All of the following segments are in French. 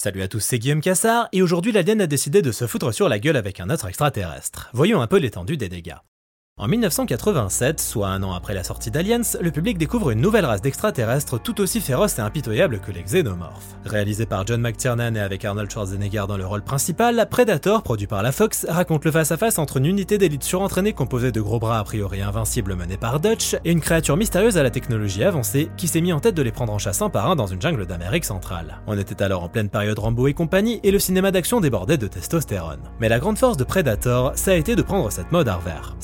Salut à tous, c'est Guillaume Cassard, et aujourd'hui l'alien a décidé de se foutre sur la gueule avec un autre extraterrestre. Voyons un peu l'étendue des dégâts. En 1987, soit un an après la sortie d'Aliens, le public découvre une nouvelle race d'extraterrestres tout aussi féroce et impitoyable que les xénomorphes. Réalisé par John McTiernan et avec Arnold Schwarzenegger dans le rôle principal, Predator, produit par la Fox, raconte le face-à-face entre une unité d'élite surentraînée composée de gros bras a priori invincibles menés par Dutch et une créature mystérieuse à la technologie avancée qui s'est mis en tête de les prendre en chasse un par un dans une jungle d'Amérique centrale. On était alors en pleine période Rambo et compagnie et le cinéma d'action débordait de testostérone. Mais la grande force de Predator, ça a été de prendre cette mode à revers.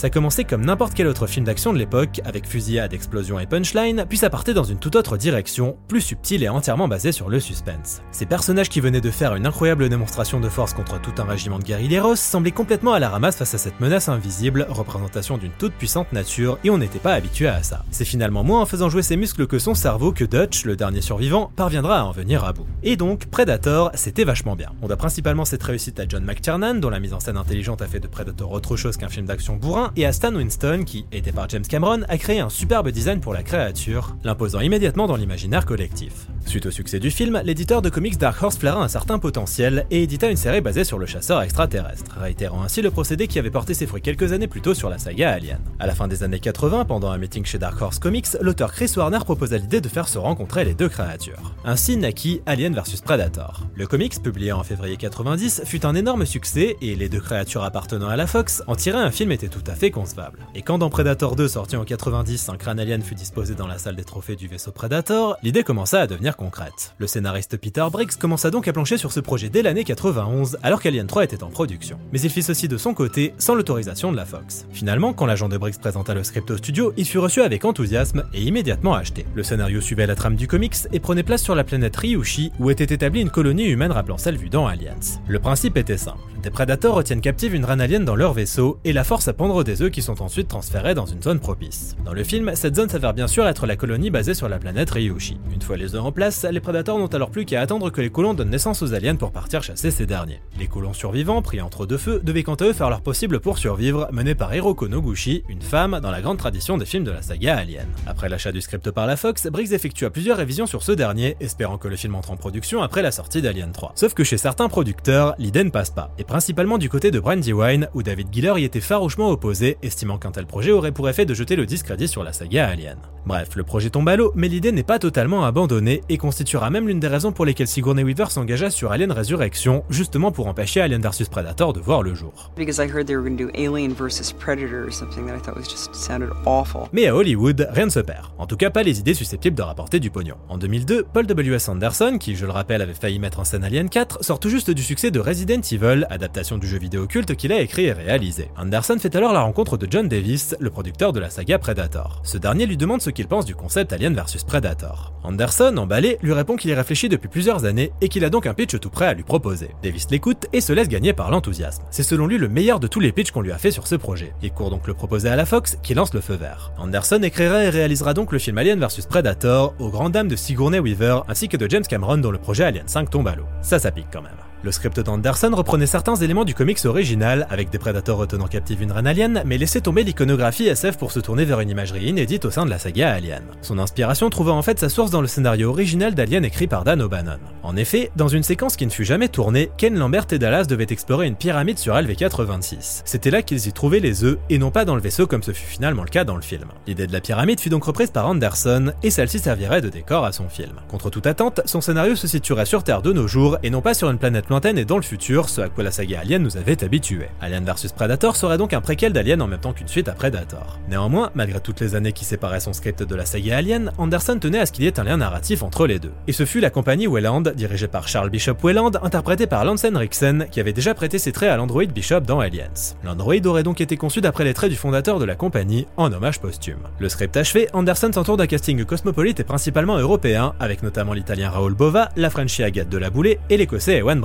Comme n'importe quel autre film d'action de l'époque, avec fusillade, explosion et punchline, puis ça dans une toute autre direction, plus subtile et entièrement basée sur le suspense. Ces personnages qui venaient de faire une incroyable démonstration de force contre tout un régiment de guerrilleros semblaient complètement à la ramasse face à cette menace invisible, représentation d'une toute puissante nature, et on n'était pas habitué à ça. C'est finalement moins en faisant jouer ses muscles que son cerveau que Dutch, le dernier survivant, parviendra à en venir à bout. Et donc, Predator, c'était vachement bien. On doit principalement cette réussite à John McTiernan, dont la mise en scène intelligente a fait de Predator autre chose qu'un film d'action bourrin, et à Stan Winston, qui, aidé par James Cameron, a créé un superbe design pour la créature, l'imposant immédiatement dans l'imaginaire collectif. Suite au succès du film, l'éditeur de comics Dark Horse flaira un certain potentiel et édita une série basée sur le chasseur extraterrestre, réitérant ainsi le procédé qui avait porté ses fruits quelques années plus tôt sur la saga Alien. À la fin des années 80, pendant un meeting chez Dark Horse Comics, l'auteur Chris Warner proposa l'idée de faire se rencontrer les deux créatures. Ainsi naquit Alien vs Predator. Le comics, publié en février 90, fut un énorme succès et les deux créatures appartenant à la Fox en tirer un film était tout à fait concevable. Et quand dans Predator 2 sorti en 90, un crâne alien fut disposé dans la salle des trophées du vaisseau Predator, l'idée commença à devenir concrète. Le scénariste Peter Briggs commença donc à plancher sur ce projet dès l'année 91, alors qu'Alien 3 était en production. Mais il fit ceci de son côté, sans l'autorisation de la Fox. Finalement, quand l'agent de Briggs présenta le script au studio, il fut reçu avec enthousiasme et immédiatement acheté. Le scénario suivait la trame du comics et prenait place sur la planète Ryushi, où était établie une colonie humaine rappelant celle vue dans Aliens. Le principe était simple. Des prédateurs retiennent captive une reine alien dans leur vaisseau et la force à pondre des œufs qui sont ensuite transférés dans une zone propice. Dans le film, cette zone s'avère bien sûr être la colonie basée sur la planète Ryushi. Une fois les œufs en place, les prédateurs n'ont alors plus qu'à attendre que les colons donnent naissance aux aliens pour partir chasser ces derniers. Les colons survivants, pris entre deux feux, devaient quant à eux faire leur possible pour survivre, menés par Hiroko Noguchi, une femme dans la grande tradition des films de la saga Alien. Après l'achat du script par la Fox, Briggs effectua plusieurs révisions sur ce dernier, espérant que le film entre en production après la sortie d'Alien 3. Sauf que chez certains producteurs, l'idée ne passe pas, et principalement du côté de Brandywine, où David Giller y était farouchement opposé, estimant qu'un tel projet aurait pour effet de jeter le discrédit sur la saga Alien. Bref, le projet tombe à l'eau, mais l'idée n'est pas totalement abandonnée et constituera même l'une des raisons pour lesquelles Sigourney Weaver s'engagea sur Alien Resurrection, justement pour empêcher Alien vs Predator de voir le jour. Because I heard they were going to do Alien versus Predator or something that I thought was just sounded awful. Mais à Hollywood, rien ne se perd. En tout cas, pas les idées susceptibles de rapporter du pognon. En 2002, Paul W.S. Anderson, qui je le rappelle avait failli mettre en scène Alien 4, sort tout juste du succès de Resident Evil, adaptation du jeu vidéo culte qu'il a écrit et réalisé. Anderson fait alors la rencontre de John Davis, le producteur de la saga Predator. Ce dernier lui demande ce qu'il pense du concept Alien vs Predator. Anderson, emballé, lui répond qu'il y réfléchit depuis plusieurs années et qu'il a donc un pitch tout prêt à lui proposer. Davis l'écoute et se laisse gagner par l'enthousiasme. C'est selon lui le meilleur de tous les pitchs qu'on lui a fait sur ce projet. Il court donc le proposer à la Fox qui lance le feu vert. Anderson écrira et réalisera donc le film Alien vs Predator aux grandes dames de Sigourney Weaver ainsi que de James Cameron dont le projet Alien 5 tombe à l'eau. Ça, ça pique quand même. Le script d'Anderson reprenait certains éléments du comics original, avec des prédateurs retenant captive une reine alien, mais laissait tomber l'iconographie SF pour se tourner vers une imagerie inédite au sein de la saga Alien. Son inspiration trouva en fait sa source dans le scénario original d'Alien écrit par Dan O'Bannon. En effet, dans une séquence qui ne fut jamais tournée, Ken Lambert et Dallas devaient explorer une pyramide sur LV-426. C'était là qu'ils y trouvaient les œufs, et non pas dans le vaisseau comme ce fut finalement le cas dans le film. L'idée de la pyramide fut donc reprise par Anderson, et celle-ci servirait de décor à son film. Contre toute attente, son scénario se situerait sur Terre de nos jours, et non pas sur une planète et dans le futur, ce à quoi la saga Alien nous avait habitués. Alien vs Predator serait donc un préquel d'Alien en même temps qu'une suite à Predator. Néanmoins, malgré toutes les années qui séparaient son script de la saga Alien, Anderson tenait à ce qu'il y ait un lien narratif entre les deux. Et ce fut la compagnie Welland, dirigée par Charles Bishop Welland, interprétée par Lance Henriksen, qui avait déjà prêté ses traits à l'android Bishop dans Aliens. L'android aurait donc été conçu d'après les traits du fondateur de la compagnie, en hommage posthume. Le script achevé, Anderson s'entoure d'un casting cosmopolite et principalement européen, avec notamment l'italien Raoul Bova, la Frenchie Agathe de la Boulée et l'écossais Ewan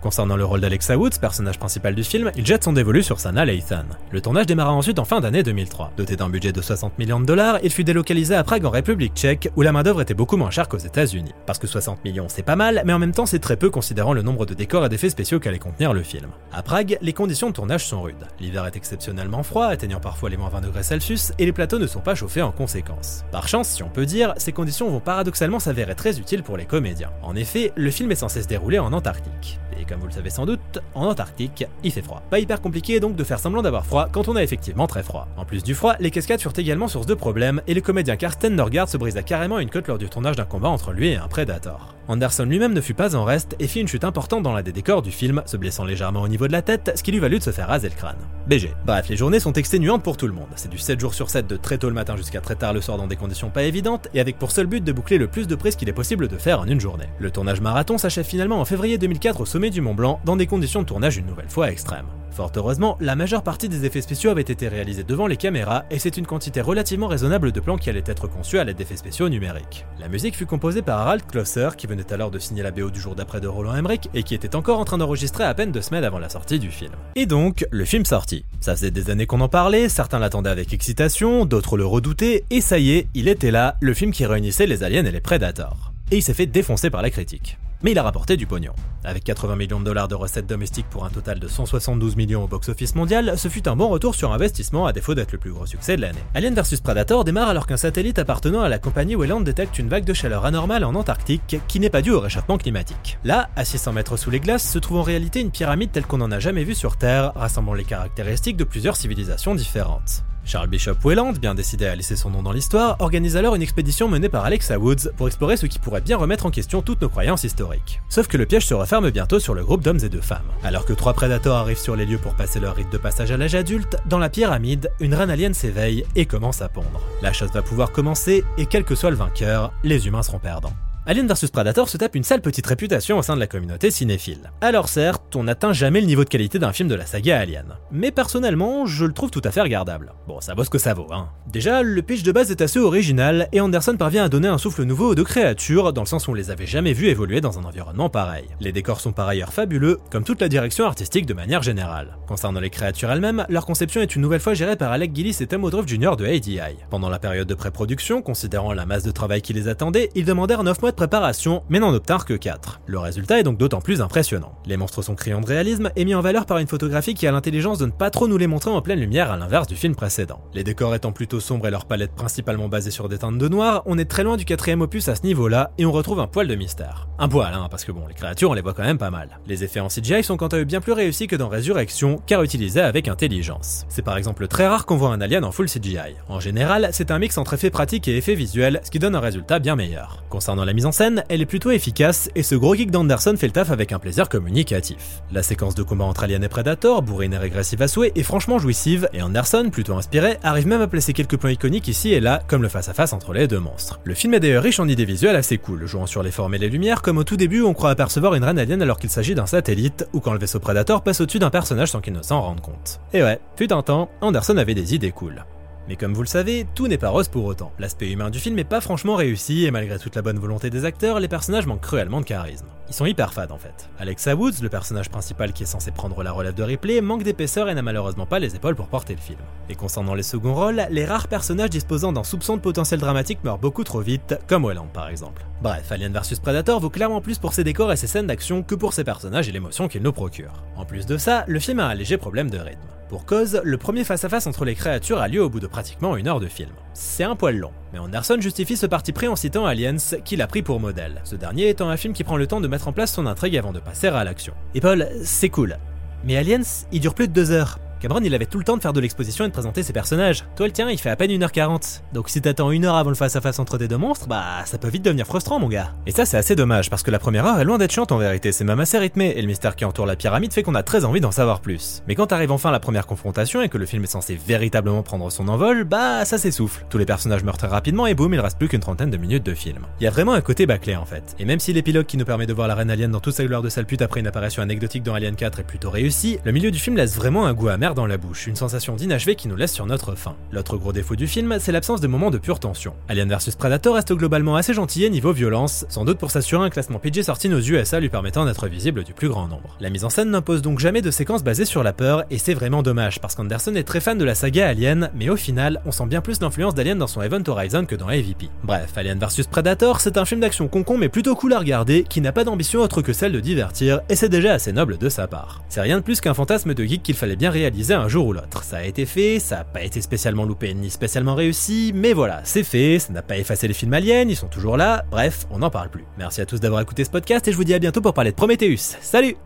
Concernant le rôle d'Alexa Woods, personnage principal du film, il jette son dévolu sur Sana Lathan. Le tournage démarra ensuite en fin d'année 2003. Doté d'un budget de 60 millions de dollars, il fut délocalisé à Prague en République tchèque, où la main-d'œuvre était beaucoup moins chère qu'aux États-Unis. Parce que 60 millions c'est pas mal, mais en même temps c'est très peu considérant le nombre de décors et d'effets spéciaux qu'allait contenir le film. À Prague, les conditions de tournage sont rudes. L'hiver est exceptionnellement froid, atteignant parfois les moins 20 degrés Celsius, et les plateaux ne sont pas chauffés en conséquence. Par chance, si on peut dire, ces conditions vont paradoxalement s'avérer très utiles pour les comédiens. En effet, le film est censé se dérouler en Antarctique. Et comme vous le savez sans doute, en Antarctique, il fait froid. Pas hyper compliqué donc de faire semblant d'avoir froid quand on a effectivement très froid. En plus du froid, les cascades furent également source de problèmes et le comédien Karsten Norgard se brisa carrément une côte lors du tournage d'un combat entre lui et un Predator. Anderson lui-même ne fut pas en reste et fit une chute importante dans l'un des décors du film, se blessant légèrement au niveau de la tête, ce qui lui valut de se faire raser le crâne. BG. Bref, les journées sont exténuantes pour tout le monde. C'est du 7 jours sur 7 de très tôt le matin jusqu'à très tard le soir dans des conditions pas évidentes et avec pour seul but de boucler le plus de prises qu'il est possible de faire en une journée. Le tournage marathon s'achève finalement en février 2004 au sommet du Mont Blanc dans des conditions de tournage une nouvelle fois extrêmes. Fort heureusement, la majeure partie des effets spéciaux avaient été réalisés devant les caméras et c'est une quantité relativement raisonnable de plans qui allait être conçus à l'aide d'effets spéciaux numériques. La musique fut composée par Harald Klosser qui venait alors de signer la BO du jour d'après de Roland Emmerich et qui était encore en train d'enregistrer à peine deux semaines avant la sortie du film. Et donc, le film sortit. Ça faisait des années qu'on en parlait, certains l'attendaient avec excitation, d'autres le redoutaient, et ça y est, il était là, le film qui réunissait les aliens et les Predators. Et il s'est fait défoncer par la critique mais il a rapporté du pognon. Avec 80 millions de dollars de recettes domestiques pour un total de 172 millions au box-office mondial, ce fut un bon retour sur investissement à défaut d'être le plus gros succès de l'année. Alien vs Predator démarre alors qu'un satellite appartenant à la compagnie Welland détecte une vague de chaleur anormale en Antarctique qui n'est pas due au réchauffement climatique. Là, à 600 mètres sous les glaces, se trouve en réalité une pyramide telle qu'on n'en a jamais vue sur Terre, rassemblant les caractéristiques de plusieurs civilisations différentes. Charles Bishop Welland, bien décidé à laisser son nom dans l'histoire, organise alors une expédition menée par Alexa Woods pour explorer ce qui pourrait bien remettre en question toutes nos croyances historiques. Sauf que le piège se referme bientôt sur le groupe d'hommes et de femmes. Alors que trois prédateurs arrivent sur les lieux pour passer leur rite de passage à l'âge adulte, dans la pyramide, une reine alien s'éveille et commence à pondre. La chasse va pouvoir commencer et quel que soit le vainqueur, les humains seront perdants. Alien vs Predator se tape une sale petite réputation au sein de la communauté cinéphile. Alors certes, on n'atteint jamais le niveau de qualité d'un film de la saga Alien. Mais personnellement, je le trouve tout à fait regardable. Bon, ça vaut ce que ça vaut, hein. Déjà, le pitch de base est assez original, et Anderson parvient à donner un souffle nouveau aux deux créatures, dans le sens où on les avait jamais vues évoluer dans un environnement pareil. Les décors sont par ailleurs fabuleux, comme toute la direction artistique de manière générale. Concernant les créatures elles-mêmes, leur conception est une nouvelle fois gérée par Alec Gillis et Tom Woodruff Jr. de ADI. Pendant la période de pré-production, considérant la masse de travail qui les attendait, ils demandèrent 9 mois de préparation, mais n'en obtinrent que 4. Le résultat est donc d'autant plus impressionnant. Les monstres sont criants de réalisme et mis en valeur par une photographie qui a l'intelligence de ne pas trop nous les montrer en pleine lumière à l'inverse du film précédent. Les décors étant plutôt sombres et leur palette principalement basée sur des teintes de noir, on est très loin du quatrième opus à ce niveau-là et on retrouve un poil de mystère. Un poil, hein, parce que bon, les créatures on les voit quand même pas mal. Les effets en CGI sont quant à eux bien plus réussis que dans Résurrection, car utilisés avec intelligence. C'est par exemple très rare qu'on voit un alien en full CGI. En général, c'est un mix entre effets pratiques et effets visuels, ce qui donne un résultat bien meilleur. Concernant la en scène, elle est plutôt efficace et ce gros geek d'Anderson fait le taf avec un plaisir communicatif. La séquence de combat entre Alien et Predator, bourrine et régressive à souhait, est franchement jouissive et Anderson, plutôt inspiré, arrive même à placer quelques points iconiques ici et là, comme le face-à-face entre les deux monstres. Le film est d'ailleurs riche en idées visuelles assez cool, jouant sur les formes et les lumières, comme au tout début on croit apercevoir une reine alien alors qu'il s'agit d'un satellite, ou quand le vaisseau Predator passe au-dessus d'un personnage sans qu'il ne s'en rende compte. Et ouais, fut un temps, Anderson avait des idées cool. Mais comme vous le savez, tout n'est pas rose pour autant. L'aspect humain du film n'est pas franchement réussi, et malgré toute la bonne volonté des acteurs, les personnages manquent cruellement de charisme. Ils sont hyper fades en fait. Alexa Woods, le personnage principal qui est censé prendre la relève de Ripley, manque d'épaisseur et n'a malheureusement pas les épaules pour porter le film. Et concernant les seconds rôles, les rares personnages disposant d'un soupçon de potentiel dramatique meurent beaucoup trop vite, comme Welland par exemple. Bref, Alien vs Predator vaut clairement plus pour ses décors et ses scènes d'action que pour ses personnages et l'émotion qu'il nous procure. En plus de ça, le film a un léger problème de rythme. Pour cause, le premier face-à-face entre les créatures a lieu au bout de pratiquement une heure de film. C'est un poil long, mais Anderson justifie ce parti pris en citant Aliens, qu'il a pris pour modèle, ce dernier étant un film qui prend le temps de mettre en place son intrigue avant de passer à l'action. Et Paul, c'est cool. Mais Aliens, il dure plus de deux heures. Cameron, il avait tout le temps de faire de l'exposition et de présenter ses personnages. Toi, le tien, il fait à peine 1h40. Donc si t'attends une heure avant le face-à-face entre tes deux monstres, bah ça peut vite devenir frustrant, mon gars. Et ça, c'est assez dommage, parce que la première heure est loin d'être chiante en vérité, c'est même assez rythmé, et le mystère qui entoure la pyramide fait qu'on a très envie d'en savoir plus. Mais quand arrive enfin la première confrontation et que le film est censé véritablement prendre son envol, bah ça s'essouffle. Tous les personnages meurent très rapidement et boum, il reste plus qu'une trentaine de minutes de film. Il y a vraiment un côté bâclé en fait. Et même si l'épilogue qui nous permet de voir la reine alien dans toute sa gloire de sale pute après une apparition anecdotique dans Alien 4 est plutôt réussi, le milieu du film laisse vraiment un goût amer dans la bouche, une sensation d'inachevé qui nous laisse sur notre faim. L'autre gros défaut du film, c'est l'absence de moments de pure tension. Alien vs Predator reste globalement assez gentil niveau violence, sans doute pour s'assurer un classement PG sorti aux USA lui permettant d'être visible du plus grand nombre. La mise en scène n'impose donc jamais de séquences basées sur la peur, et c'est vraiment dommage, parce qu'Anderson est très fan de la saga Alien, mais au final, on sent bien plus d'influence d'Alien dans son Event Horizon que dans AVP. Bref, Alien vs Predator, c'est un film d'action concon mais plutôt cool à regarder, qui n'a pas d'ambition autre que celle de divertir, et c'est déjà assez noble de sa part. C'est rien de plus qu'un fantasme de geek qu'il fallait bien réaliser un jour ou l'autre. Ça a été fait, ça a pas été spécialement loupé ni spécialement réussi, mais voilà, c'est fait, ça n'a pas effacé les films aliens, ils sont toujours là, bref, on n'en parle plus. Merci à tous d'avoir écouté ce podcast et je vous dis à bientôt pour parler de Prometheus. Salut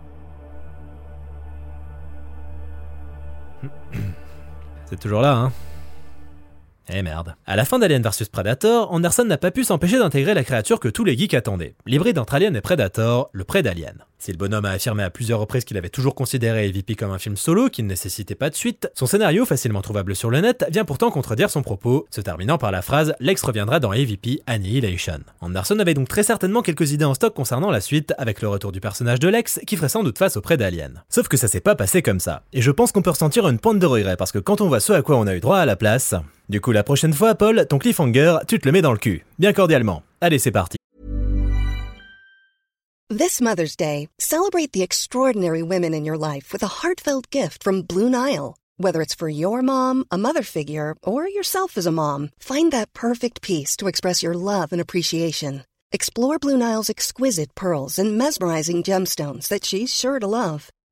C'est toujours là, hein? Eh merde. À la fin d'Alien vs Predator, Anderson n'a pas pu s'empêcher d'intégrer la créature que tous les geeks attendaient, l'hybride entre Alien et Predator, le Prédalien. Si le bonhomme a affirmé à plusieurs reprises qu'il avait toujours considéré EVP comme un film solo qui ne nécessitait pas de suite, son scénario, facilement trouvable sur le net, vient pourtant contredire son propos, se terminant par la phrase Lex reviendra dans EVP Annihilation. Anderson avait donc très certainement quelques idées en stock concernant la suite, avec le retour du personnage de Lex qui ferait sans doute face au Prédalien. Sauf que ça s'est pas passé comme ça, et je pense qu'on peut ressentir une pointe de regret parce que quand on voit ce à quoi on a eu droit à la place, du coup, la prochaine fois, Paul, ton cliffhanger, tu te le mets dans le cul. Bien cordialement. Allez, c'est parti. This Mother's Day, celebrate the extraordinary women in your life with a heartfelt gift from Blue Nile. Whether it's for your mom, a mother figure, or yourself as a mom, find that perfect piece to express your love and appreciation. Explore Blue Nile's exquisite pearls and mesmerizing gemstones that she's sure to love.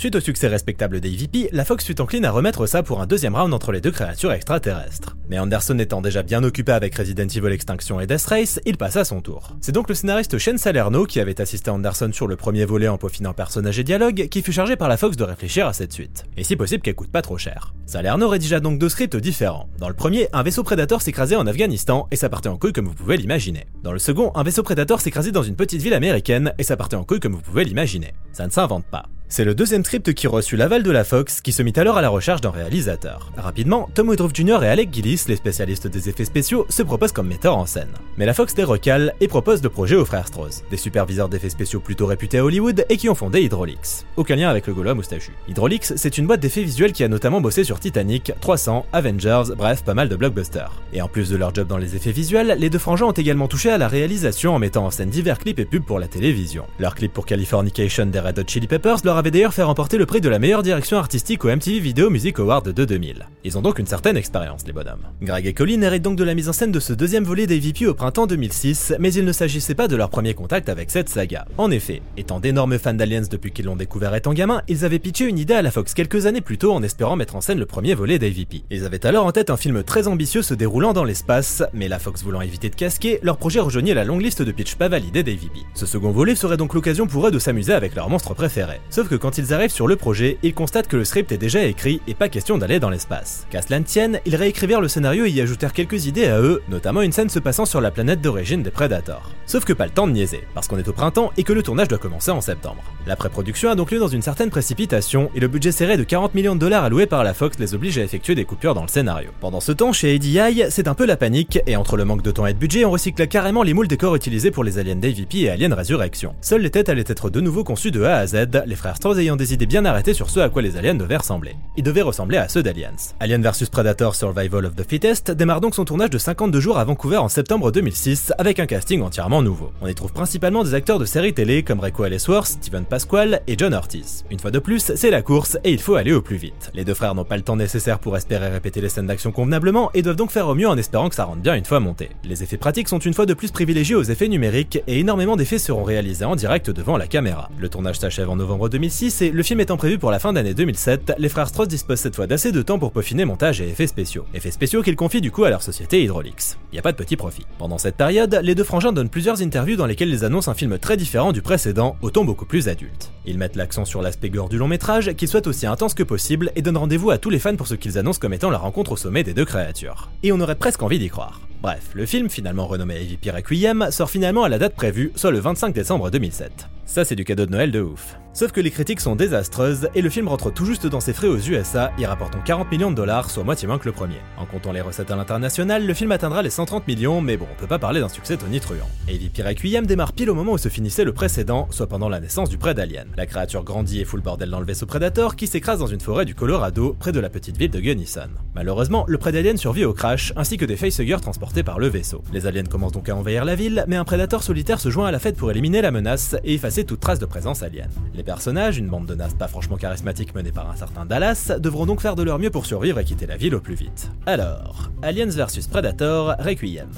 Suite au succès respectable d'AVP, la Fox fut encline à remettre ça pour un deuxième round entre les deux créatures extraterrestres. Mais Anderson étant déjà bien occupé avec Resident Evil Extinction et Death Race, il passe à son tour. C'est donc le scénariste Shane Salerno, qui avait assisté Anderson sur le premier volet en peaufinant personnages et dialogues, qui fut chargé par la Fox de réfléchir à cette suite. Et si possible qu'elle coûte pas trop cher. Salerno rédigea donc deux scripts différents. Dans le premier, un vaisseau Predator s'écrasait en Afghanistan, et ça partait en couille comme vous pouvez l'imaginer. Dans le second, un vaisseau Predator s'écrasait dans une petite ville américaine, et ça partait en couille comme vous pouvez l'imaginer. Ça ne s'invente pas. C'est le deuxième script qui reçut l'aval de la Fox, qui se mit alors à la recherche d'un réalisateur. Rapidement, Tom Woodruff Jr. et Alec Gillis, les spécialistes des effets spéciaux, se proposent comme metteurs en scène. Mais la Fox les recale et propose le projet aux frères Strauss, des superviseurs d'effets spéciaux plutôt réputés à Hollywood et qui ont fondé Hydraulics. Aucun lien avec le Gaulois moustachu. Hydraulics, c'est une boîte d'effets visuels qui a notamment bossé sur Titanic, 300, Avengers, bref, pas mal de blockbusters. Et en plus de leur job dans les effets visuels, les deux frangins ont également touché à la réalisation en mettant en scène divers clips et pubs pour la télévision. Leur clip pour Californication des Red Hot Chili Peppers leur avait d'ailleurs fait remporter le prix de la meilleure direction artistique au MTV Video Music Award de 2000. Ils ont donc une certaine expérience, les bonhommes. Greg et Colin héritent donc de la mise en scène de ce deuxième volet d'AVP au printemps 2006, mais il ne s'agissait pas de leur premier contact avec cette saga. En effet, étant d'énormes fans d'Aliens depuis qu'ils l'ont découvert étant gamins, ils avaient pitché une idée à la Fox quelques années plus tôt en espérant mettre en scène le premier volet d'AVP. Ils avaient alors en tête un film très ambitieux se déroulant dans l'espace, mais la Fox voulant éviter de casquer, leur projet rejoignait la longue liste de pitch pas validés d'AVP. Ce second volet serait donc l'occasion pour eux de s'amuser avec leur monstre préféré. Sauf quand ils arrivent sur le projet, ils constatent que le script est déjà écrit et pas question d'aller dans l'espace. Qu'à cela ne tienne, ils réécrivirent le scénario et y ajoutèrent quelques idées à eux, notamment une scène se passant sur la planète d'origine des Predators. Sauf que pas le temps de niaiser, parce qu'on est au printemps et que le tournage doit commencer en septembre. La pré-production a donc lieu dans une certaine précipitation et le budget serré de 40 millions de dollars alloué par la Fox les oblige à effectuer des coupures dans le scénario. Pendant ce temps, chez ADI, c'est un peu la panique et entre le manque de temps et de budget, on recycle carrément les moules décors utilisés pour les aliens d'AVP et Alien Resurrection. Seules les têtes allaient être de nouveau conçues de A à Z, les frères Ayant des idées bien arrêtées sur ce à quoi les aliens devaient ressembler. Ils devaient ressembler à ceux d'Aliens. Alien vs Predator Survival of the Fittest démarre donc son tournage de 52 jours à Vancouver en septembre 2006 avec un casting entièrement nouveau. On y trouve principalement des acteurs de séries télé comme Rico Ellsworth, Steven Pasquale et John Ortiz. Une fois de plus, c'est la course et il faut aller au plus vite. Les deux frères n'ont pas le temps nécessaire pour espérer répéter les scènes d'action convenablement et doivent donc faire au mieux en espérant que ça rentre bien une fois monté. Les effets pratiques sont une fois de plus privilégiés aux effets numériques et énormément d'effets seront réalisés en direct devant la caméra. Le tournage s'achève en novembre 2006 et le film étant prévu pour la fin d'année 2007, les frères Strauss disposent cette fois d'assez de temps pour peaufiner montage et effets spéciaux. Effets spéciaux qu'ils confient du coup à leur société Hydraulics. Y a pas de petit profit. Pendant cette période, les deux frangins donnent plusieurs interviews dans lesquelles ils annoncent un film très différent du précédent, au ton beaucoup plus adulte. Ils mettent l'accent sur l'aspect gore du long métrage, qu'il soit aussi intense que possible, et donnent rendez-vous à tous les fans pour ce qu'ils annoncent comme étant la rencontre au sommet des deux créatures. Et on aurait presque envie d'y croire. Bref, le film, finalement renommé AVP Requiem, sort finalement à la date prévue, soit le 25 décembre 2007. Ça c'est du cadeau de Noël de ouf. Sauf que les critiques sont désastreuses et le film rentre tout juste dans ses frais aux USA y rapportant 40 millions de dollars, soit moitié moins que le premier. En comptant les recettes à l'international, le film atteindra les 130 millions, mais bon, on peut pas parler d'un succès tonitruant. AVP Requiem démarre pile au moment où se finissait le précédent, soit pendant la naissance du prêt d'Alien. La créature grandit et fout le bordel dans le vaisseau Predator qui s'écrase dans une forêt du Colorado, près de la petite ville de Gunnison. Malheureusement, le prêt d'Alien survit au crash, ainsi que des facehuggers transportés par le vaisseau. Les aliens commencent donc à envahir la ville, mais un prédateur solitaire se joint à la fête pour éliminer la menace et effacer toute trace de présence alien. Les personnages, une bande de nas pas franchement charismatique menée par un certain Dallas, devront donc faire de leur mieux pour survivre et quitter la ville au plus vite. Alors, Aliens vs Predator Requiem.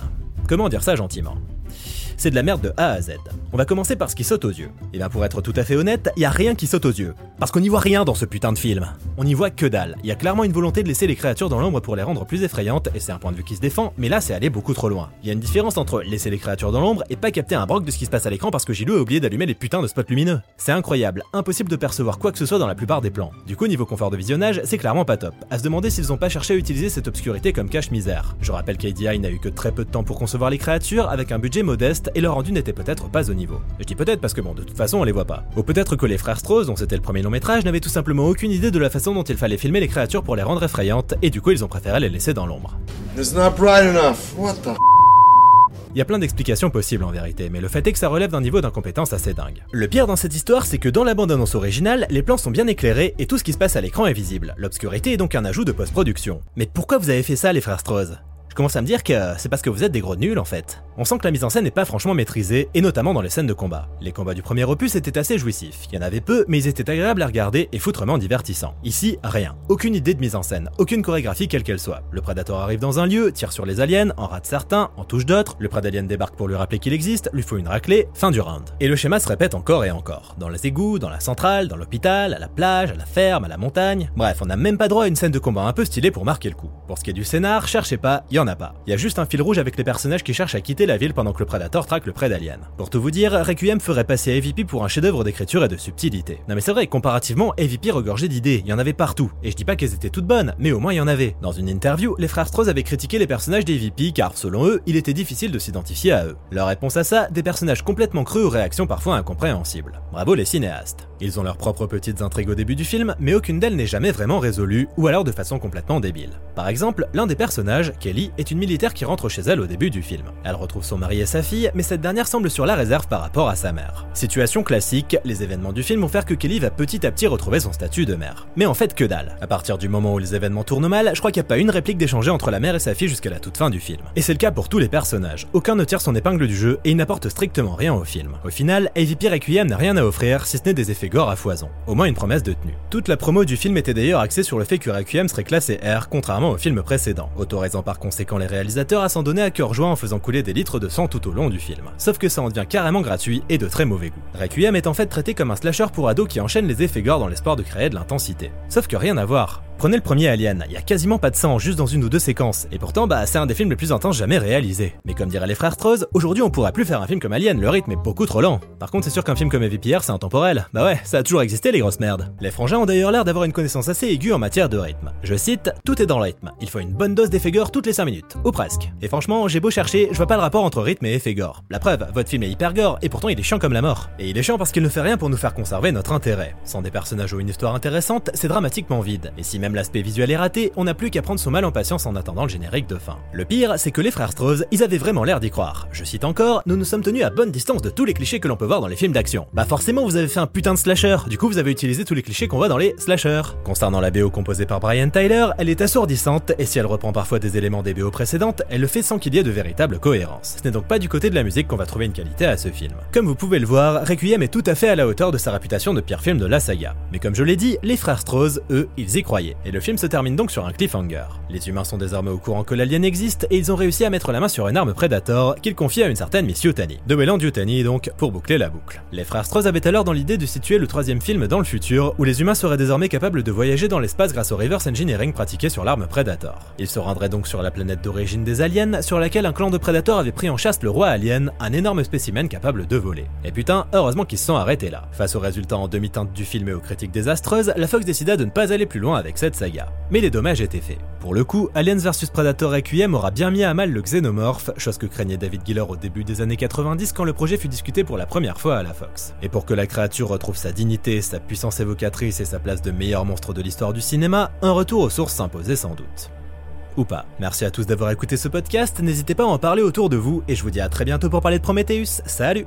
Comment dire ça gentiment? C'est de la merde de A à Z. On va commencer par ce qui saute aux yeux. Et bien pour être tout à fait honnête, il y a rien qui saute aux yeux. Parce qu'on n'y voit rien dans ce putain de film. On n'y voit que dalle. Il y a clairement une volonté de laisser les créatures dans l'ombre pour les rendre plus effrayantes, et c'est un point de vue qui se défend, mais là c'est aller beaucoup trop loin. Il y a une différence entre laisser les créatures dans l'ombre et pas capter un broc de ce qui se passe à l'écran parce que Gilou a oublié d'allumer les putains de spots lumineux. C'est incroyable, impossible de percevoir quoi que ce soit dans la plupart des plans. Du coup, niveau confort de visionnage, c'est clairement pas top. À se demander s'ils ont pas cherché à utiliser cette obscurité comme cache-misère. Je rappelle qu'ADI n'a eu que très peu de temps pour concevoir les créatures, avec un budget modeste, et leur rendu n'était peut-être pas au niveau. Je dis peut-être parce que bon, de toute façon, on les voit pas. Ou peut-être que les frères Strauss, dont c'était le premier long métrage, n'avaient tout simplement aucune idée de la façon dont il fallait filmer les créatures pour les rendre effrayantes, et du coup, ils ont préféré les laisser dans l'ombre. Il y a plein d'explications possibles en vérité, mais le fait est que ça relève d'un niveau d'incompétence assez dingue. Le pire dans cette histoire, c'est que dans la bande-annonce originale, les plans sont bien éclairés et tout ce qui se passe à l'écran est visible. L'obscurité est donc un ajout de post-production. Mais pourquoi vous avez fait ça, les frères Strauss? Je commence à me dire que c'est parce que vous êtes des gros nuls en fait. On sent que la mise en scène n'est pas franchement maîtrisée, et notamment dans les scènes de combat. Les combats du premier opus étaient assez jouissifs. Il y en avait peu, mais ils étaient agréables à regarder et foutrement divertissants. Ici, rien. Aucune idée de mise en scène, aucune chorégraphie quelle qu'elle soit. Le Predator arrive dans un lieu, tire sur les aliens, en rate certains, en touche d'autres, le Predalien débarque pour lui rappeler qu'il existe, lui faut une raclée, fin du round. Et le schéma se répète encore et encore. Dans les égouts, dans la centrale, dans l'hôpital, à la plage, à la ferme, à la montagne. Bref, on n'a même pas droit à une scène de combat un peu stylée pour marquer le coup. Pour ce qui est du scénar, cherchez pas, en a pas. Y a juste un fil rouge avec les personnages qui cherchent à quitter la ville pendant que le Predator traque le prêt d'Alien. Pour tout vous dire, Requiem ferait passer AVP pour un chef-d'œuvre d'écriture et de subtilité. Non mais c'est vrai, comparativement, AVP regorgeait d'idées, il y en avait partout. Et je dis pas qu'elles étaient toutes bonnes, mais au moins il y en avait. Dans une interview, les frères Strauss avaient critiqué les personnages d'AVP car, selon eux, il était difficile de s'identifier à eux. Leur réponse à ça, des personnages complètement crus aux réactions parfois incompréhensibles. Bravo les cinéastes. Ils ont leurs propres petites intrigues au début du film, mais aucune d'elles n'est jamais vraiment résolue, ou alors de façon complètement débile. Par exemple, l'un des personnages, Kelly, est une militaire qui rentre chez elle au début du film. Elle retrouve son mari et sa fille, mais cette dernière semble sur la réserve par rapport à sa mère. Situation classique, les événements du film vont faire que Kelly va petit à petit retrouver son statut de mère. Mais en fait, que dalle. À partir du moment où les événements tournent mal, je crois qu'il n'y a pas une réplique d'échanger entre la mère et sa fille jusqu'à la toute fin du film. Et c'est le cas pour tous les personnages. Aucun ne tire son épingle du jeu et il n'apporte strictement rien au film. Au final, AVP Requiem n'a rien à offrir si ce n'est des effets gore à foison. Au moins une promesse de tenue. Toute la promo du film était d'ailleurs axée sur le fait que Requiem serait classé R, contrairement au film précédent, autorisant par conséquent les réalisateurs à s'en donner à cœur joie en faisant couler des litres de sang tout au long du film. Sauf que ça en devient carrément gratuit et de très mauvais goût. Requiem est en fait traité comme un slasher pour ados qui enchaîne les effets gore dans l'espoir de créer de l'intensité. Sauf que rien à voir. Prenez le premier Alien, il y a quasiment pas de sang, juste dans une ou deux séquences, et pourtant bah c'est un des films les plus intenses jamais réalisés. Mais comme diraient les frères Strauss, aujourd'hui on pourrait plus faire un film comme Alien, le rythme est beaucoup trop lent. Par contre c'est sûr qu'un film comme AVPR c'est intemporel, bah ouais, ça a toujours existé les grosses merdes. Les frangins ont d'ailleurs l'air d'avoir une connaissance assez aiguë en matière de rythme. Je cite, tout est dans le rythme, il faut une bonne dose d'effet gore toutes les 5 minutes, ou presque. Et franchement, j'ai beau chercher, je vois pas le rapport entre rythme et effet gore. La preuve, votre film est hyper gore, et pourtant il est chiant comme la mort. Et il est chiant parce qu'il ne fait rien pour nous faire conserver notre intérêt. Sans des personnages ou une histoire intéressante, c'est dramatiquement vide. Et si même l'aspect visuel est raté, on n'a plus qu'à prendre son mal en patience en attendant le générique de fin. Le pire, c'est que les frères Strauss, ils avaient vraiment l'air d'y croire. Je cite encore, nous nous sommes tenus à bonne distance de tous les clichés que l'on peut voir dans les films d'action. Bah forcément, vous avez fait un putain de slasher, du coup vous avez utilisé tous les clichés qu'on voit dans les slashers. Concernant la BO composée par Brian Tyler, elle est assourdissante, et si elle reprend parfois des éléments des BO précédentes, elle le fait sans qu'il y ait de véritable cohérence. Ce n'est donc pas du côté de la musique qu'on va trouver une qualité à ce film. Comme vous pouvez le voir, Requiem est tout à fait à la hauteur de sa réputation de pire film de la saga. Mais comme je l'ai dit, les frères Strauss, eux, ils y croyaient. Et le film se termine donc sur un cliffhanger. Les humains sont désormais au courant que l'alien existe et ils ont réussi à mettre la main sur une arme Predator qu'ils confient à une certaine Miss Yutani. De Wayland Yutani donc, pour boucler la boucle. Les frères Strauss avaient alors dans l'idée de situer le troisième film dans le futur où les humains seraient désormais capables de voyager dans l'espace grâce au reverse engineering pratiqué sur l'arme Predator. Ils se rendraient donc sur la planète d'origine des aliens sur laquelle un clan de Predator avait pris en chasse le roi alien, un énorme spécimen capable de voler. Et putain, heureusement qu'ils se sont arrêtés là. Face aux résultats en demi-teinte du film et aux critiques désastreuses, la Fox décida de ne pas aller plus loin avec saga. Mais les dommages étaient faits. Pour le coup, Aliens vs Predator Requiem aura bien mis à mal le xénomorphe, chose que craignait David Giller au début des années 90 quand le projet fut discuté pour la première fois à la Fox. Et pour que la créature retrouve sa dignité, sa puissance évocatrice et sa place de meilleur monstre de l'histoire du cinéma, un retour aux sources s'imposait sans doute. Ou pas. Merci à tous d'avoir écouté ce podcast, n'hésitez pas à en parler autour de vous, et je vous dis à très bientôt pour parler de Prometheus. Salut